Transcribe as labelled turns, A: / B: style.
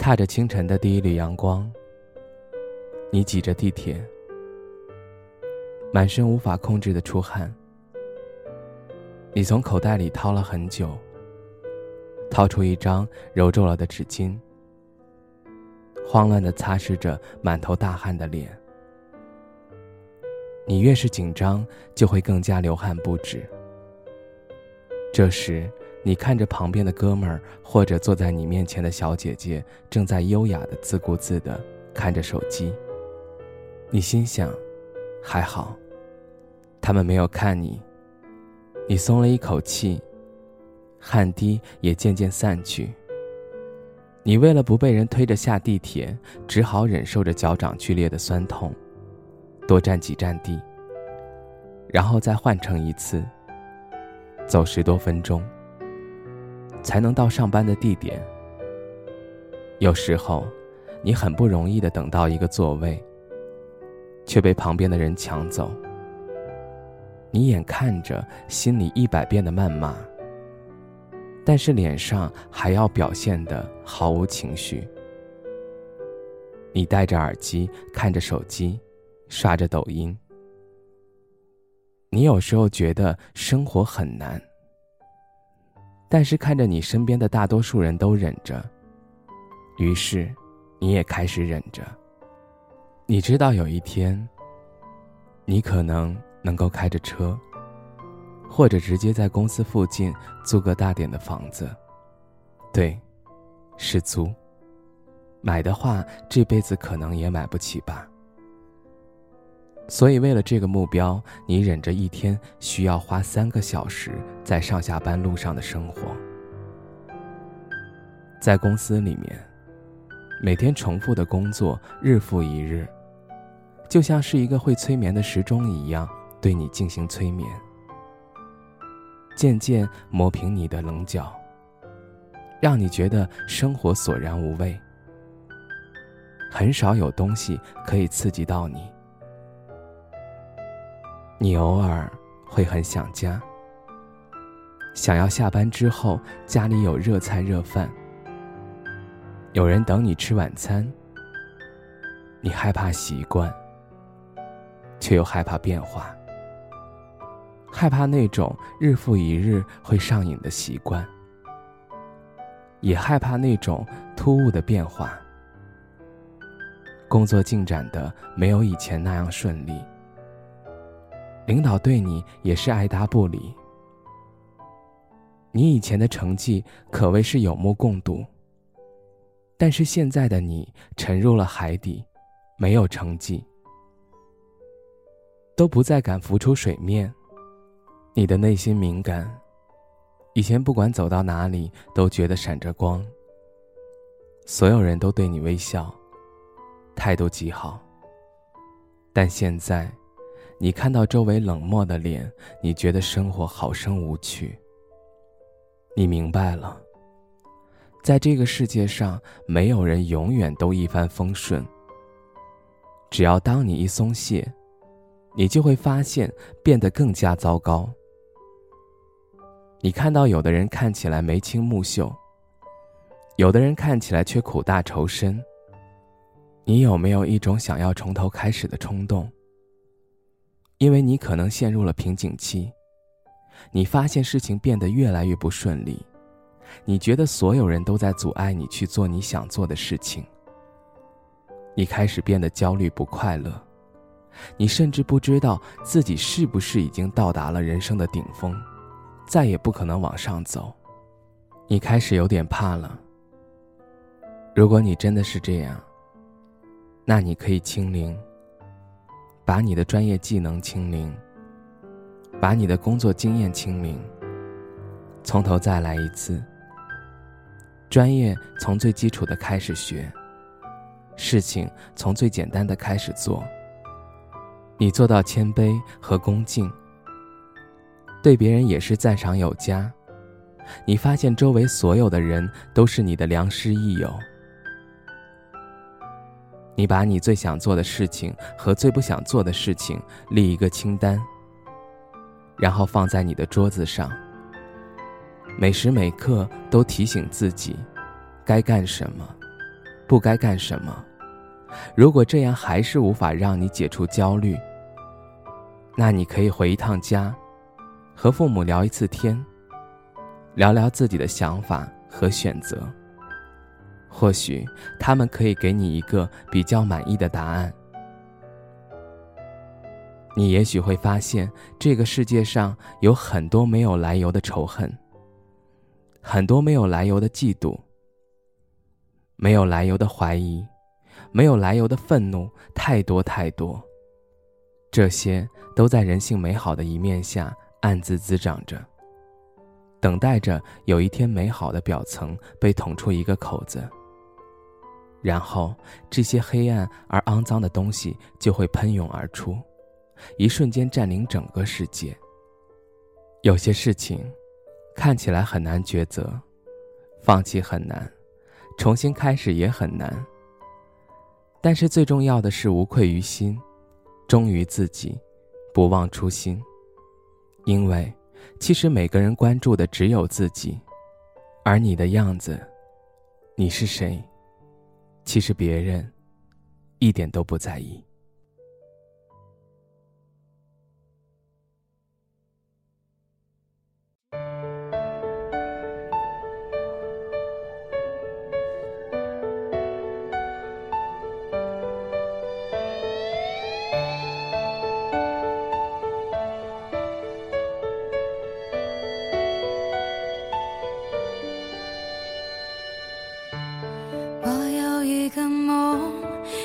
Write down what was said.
A: 踏着清晨的第一缕阳光，你挤着地铁，满身无法控制的出汗。你从口袋里掏了很久，掏出一张揉皱了的纸巾，慌乱的擦拭着满头大汗的脸。你越是紧张，就会更加流汗不止。这时。你看着旁边的哥们儿，或者坐在你面前的小姐姐，正在优雅的自顾自的看着手机。你心想，还好，他们没有看你。你松了一口气，汗滴也渐渐散去。你为了不被人推着下地铁，只好忍受着脚掌剧烈的酸痛，多站几站地，然后再换乘一次，走十多分钟。才能到上班的地点。有时候，你很不容易的等到一个座位，却被旁边的人抢走。你眼看着，心里一百遍的谩骂，但是脸上还要表现的毫无情绪。你戴着耳机，看着手机，刷着抖音。你有时候觉得生活很难。但是看着你身边的大多数人都忍着，于是，你也开始忍着。你知道有一天，你可能能够开着车，或者直接在公司附近租个大点的房子。对，是租。买的话，这辈子可能也买不起吧。所以，为了这个目标，你忍着一天需要花三个小时在上下班路上的生活。在公司里面，每天重复的工作，日复一日，就像是一个会催眠的时钟一样，对你进行催眠，渐渐磨平你的棱角，让你觉得生活索然无味，很少有东西可以刺激到你。你偶尔会很想家，想要下班之后家里有热菜热饭，有人等你吃晚餐。你害怕习惯，却又害怕变化，害怕那种日复一日会上瘾的习惯，也害怕那种突兀的变化。工作进展的没有以前那样顺利。领导对你也是爱答不理。你以前的成绩可谓是有目共睹，但是现在的你沉入了海底，没有成绩，都不再敢浮出水面。你的内心敏感，以前不管走到哪里都觉得闪着光，所有人都对你微笑，态度极好。但现在。你看到周围冷漠的脸，你觉得生活好生无趣。你明白了，在这个世界上，没有人永远都一帆风顺。只要当你一松懈，你就会发现变得更加糟糕。你看到有的人看起来眉清目秀，有的人看起来却苦大仇深。你有没有一种想要从头开始的冲动？因为你可能陷入了瓶颈期，你发现事情变得越来越不顺利，你觉得所有人都在阻碍你去做你想做的事情，你开始变得焦虑不快乐，你甚至不知道自己是不是已经到达了人生的顶峰，再也不可能往上走，你开始有点怕了。如果你真的是这样，那你可以清零。把你的专业技能清零，把你的工作经验清零，从头再来一次。专业从最基础的开始学，事情从最简单的开始做。你做到谦卑和恭敬，对别人也是赞赏有加。你发现周围所有的人都是你的良师益友。你把你最想做的事情和最不想做的事情立一个清单，然后放在你的桌子上。每时每刻都提醒自己，该干什么，不该干什么。如果这样还是无法让你解除焦虑，那你可以回一趟家，和父母聊一次天，聊聊自己的想法和选择。或许他们可以给你一个比较满意的答案。你也许会发现，这个世界上有很多没有来由的仇恨，很多没有来由的嫉妒，没有来由的怀疑，没有来由的愤怒，太多太多。这些都在人性美好的一面下暗自滋长着，等待着有一天美好的表层被捅出一个口子，然后这些黑暗而肮脏的东西就会喷涌而出，一瞬间占领整个世界。有些事情看起来很难抉择，放弃很难，重新开始也很难，但是最重要的是无愧于心。忠于自己，不忘初心。因为，其实每个人关注的只有自己，而你的样子，你是谁，其实别人一点都不在意。